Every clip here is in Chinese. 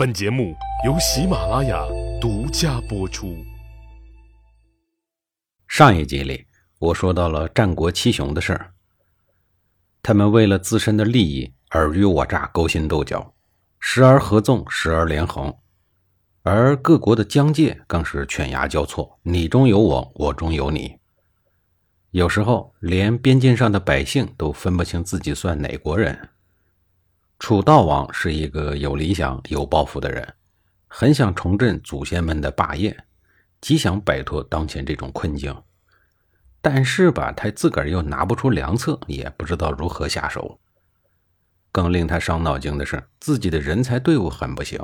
本节目由喜马拉雅独家播出。上一集里，我说到了战国七雄的事儿，他们为了自身的利益尔虞我诈、勾心斗角，时而合纵，时而连横，而各国的疆界更是犬牙交错，你中有我，我中有你，有时候连边境上的百姓都分不清自己算哪国人。楚悼王是一个有理想、有抱负的人，很想重振祖先们的霸业，极想摆脱当前这种困境。但是吧，他自个儿又拿不出良策，也不知道如何下手。更令他伤脑筋的是，自己的人才队伍很不行。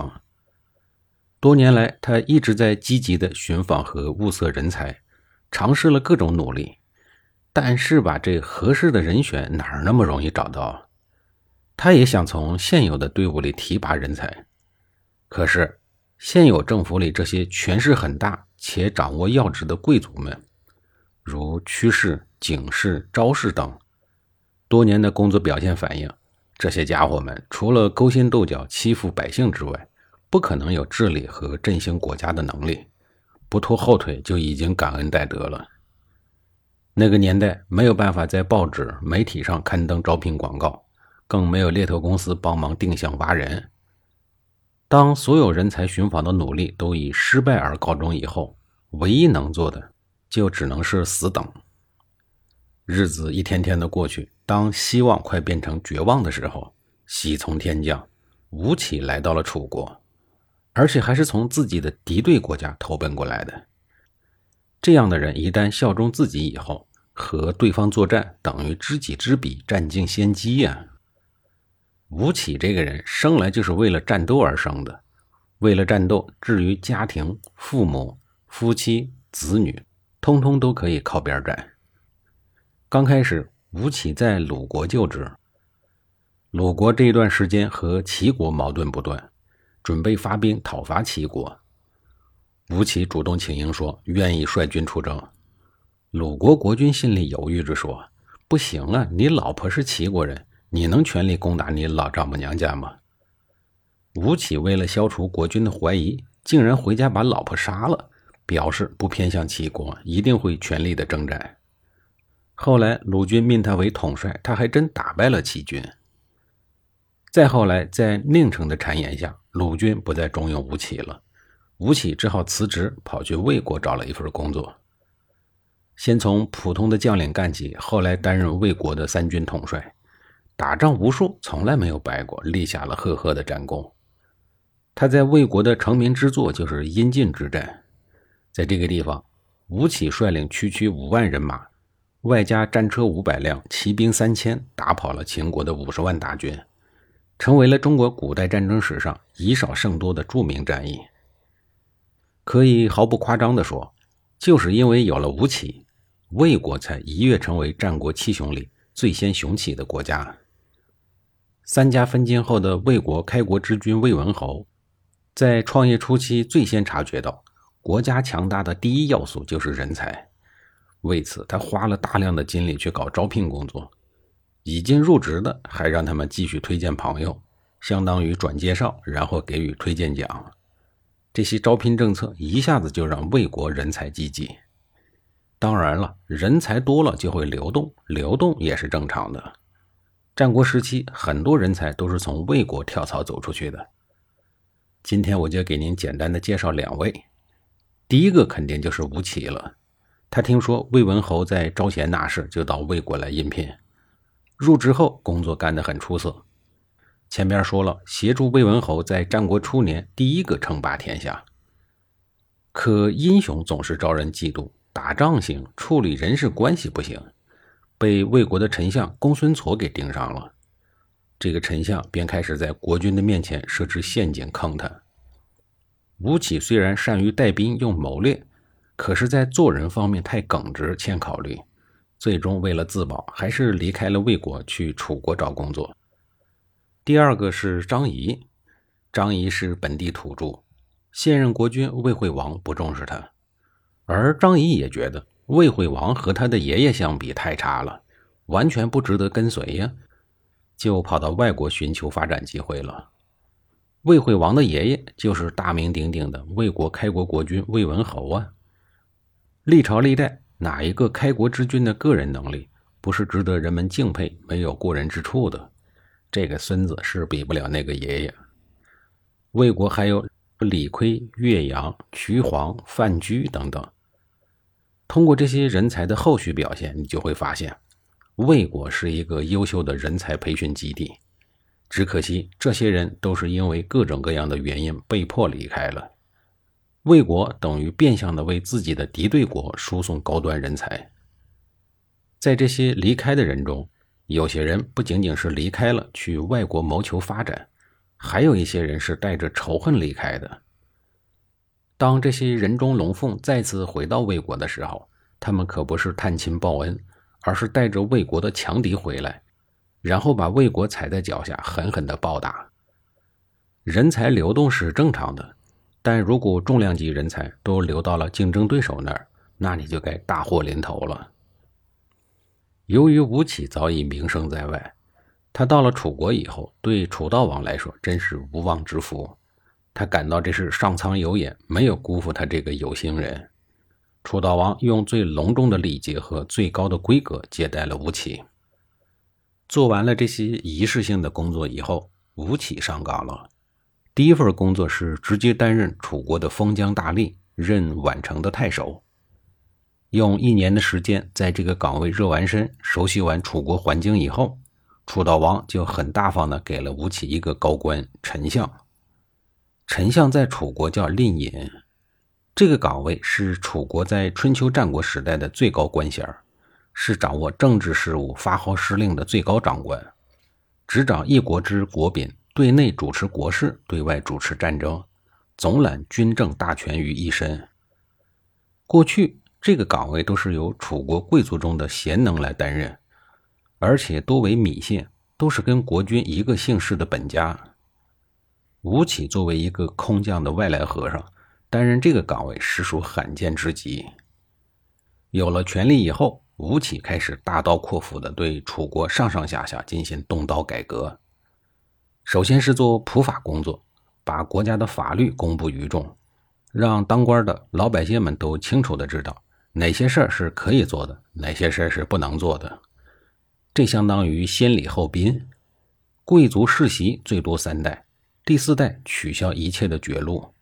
多年来，他一直在积极的寻访和物色人才，尝试了各种努力，但是吧，这合适的人选哪儿那么容易找到？他也想从现有的队伍里提拔人才，可是现有政府里这些权势很大且掌握要职的贵族们，如屈氏、景氏、昭氏等，多年的工作表现反映，这些家伙们除了勾心斗角、欺负百姓之外，不可能有治理和振兴国家的能力，不拖后腿就已经感恩戴德了。那个年代没有办法在报纸、媒体上刊登招聘广告。更没有猎头公司帮忙定向挖人。当所有人才寻访的努力都以失败而告终以后，唯一能做的就只能是死等。日子一天天的过去，当希望快变成绝望的时候，喜从天降，吴起来到了楚国，而且还是从自己的敌对国家投奔过来的。这样的人一旦效忠自己以后，和对方作战等于知己知彼，占尽先机呀。吴起这个人生来就是为了战斗而生的，为了战斗，至于家庭、父母、夫妻、子女，通通都可以靠边站。刚开始，吴起在鲁国就职，鲁国这一段时间和齐国矛盾不断，准备发兵讨伐齐国。吴起主动请缨说愿意率军出征，鲁国国君心里犹豫着说：“不行啊，你老婆是齐国人。”你能全力攻打你老丈母娘家吗？吴起为了消除国君的怀疑，竟然回家把老婆杀了，表示不偏向齐国，一定会全力的征战。后来鲁军命他为统帅，他还真打败了齐军。再后来，在宁城的谗言下，鲁军不再重用吴起了，吴起只好辞职，跑去魏国找了一份工作。先从普通的将领干起，后来担任魏国的三军统帅。打仗无数，从来没有败过，立下了赫赫的战功。他在魏国的成名之作就是阴晋之战，在这个地方，吴起率领区区五万人马，外加战车五百辆，骑兵三千，打跑了秦国的五十万大军，成为了中国古代战争史上以少胜多的著名战役。可以毫不夸张地说，就是因为有了吴起，魏国才一跃成为战国七雄里最先雄起的国家。三家分晋后的魏国开国之君魏文侯，在创业初期最先察觉到，国家强大的第一要素就是人才。为此，他花了大量的精力去搞招聘工作，已经入职的还让他们继续推荐朋友，相当于转介绍，然后给予推荐奖。这些招聘政策一下子就让魏国人才济济。当然了，人才多了就会流动，流动也是正常的。战国时期，很多人才都是从魏国跳槽走出去的。今天我就给您简单的介绍两位。第一个肯定就是吴起了。他听说魏文侯在招贤纳士，就到魏国来应聘。入职后，工作干得很出色。前边说了，协助魏文侯在战国初年第一个称霸天下。可英雄总是招人嫉妒，打仗行，处理人事关系不行。被魏国的丞相公孙痤给盯上了，这个丞相便开始在国君的面前设置陷阱坑他。吴起虽然善于带兵用谋略，可是，在做人方面太耿直欠考虑，最终为了自保，还是离开了魏国去楚国找工作。第二个是张仪，张仪是本地土著，现任国君魏惠王不重视他，而张仪也觉得。魏惠王和他的爷爷相比太差了，完全不值得跟随呀，就跑到外国寻求发展机会了。魏惠王的爷爷就是大名鼎鼎的魏国开国国君魏文侯啊。历朝历代哪一个开国之君的个人能力不是值得人们敬佩、没有过人之处的？这个孙子是比不了那个爷爷。魏国还有李悝、岳阳、瞿黄、范雎等等。通过这些人才的后续表现，你就会发现，魏国是一个优秀的人才培训基地。只可惜，这些人都是因为各种各样的原因被迫离开了。魏国等于变相的为自己的敌对国输送高端人才。在这些离开的人中，有些人不仅仅是离开了去外国谋求发展，还有一些人是带着仇恨离开的。当这些人中龙凤再次回到魏国的时候，他们可不是探亲报恩，而是带着魏国的强敌回来。然后把魏国踩在脚下，狠狠的暴打。人才流动是正常的，但如果重量级人才都流到了竞争对手那儿，那你就该大祸临头了。由于吴起早已名声在外，他到了楚国以后，对楚悼王来说真是无妄之福。他感到这是上苍有眼，没有辜负他这个有心人。楚悼王用最隆重的礼节和最高的规格接待了吴起。做完了这些仪式性的工作以后，吴起上岗了。第一份工作是直接担任楚国的封疆大吏，任宛城的太守。用一年的时间在这个岗位热完身、熟悉完楚国环境以后，楚悼王就很大方的给了吴起一个高官丞相。丞相在楚国叫令尹，这个岗位是楚国在春秋战国时代的最高官衔是掌握政治事务、发号施令的最高长官，执掌一国之国柄，对内主持国事，对外主持战争，总揽军政大权于一身。过去这个岗位都是由楚国贵族中的贤能来担任，而且多为芈姓，都是跟国君一个姓氏的本家。吴起作为一个空降的外来和尚，担任这个岗位实属罕见之极。有了权力以后。吴起开始大刀阔斧地对楚国上上下下进行动刀改革。首先是做普法工作，把国家的法律公布于众，让当官的老百姓们都清楚地知道哪些事儿是可以做的，哪些事儿是不能做的。这相当于先礼后兵，贵族世袭最多三代，第四代取消一切的绝路，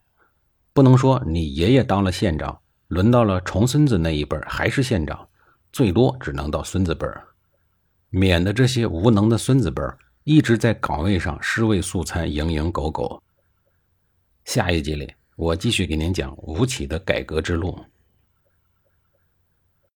不能说你爷爷当了县长，轮到了重孙子那一辈还是县长。最多只能到孙子辈儿，免得这些无能的孙子辈儿一直在岗位上尸位素餐、蝇营狗苟。下一集里，我继续给您讲吴起的改革之路。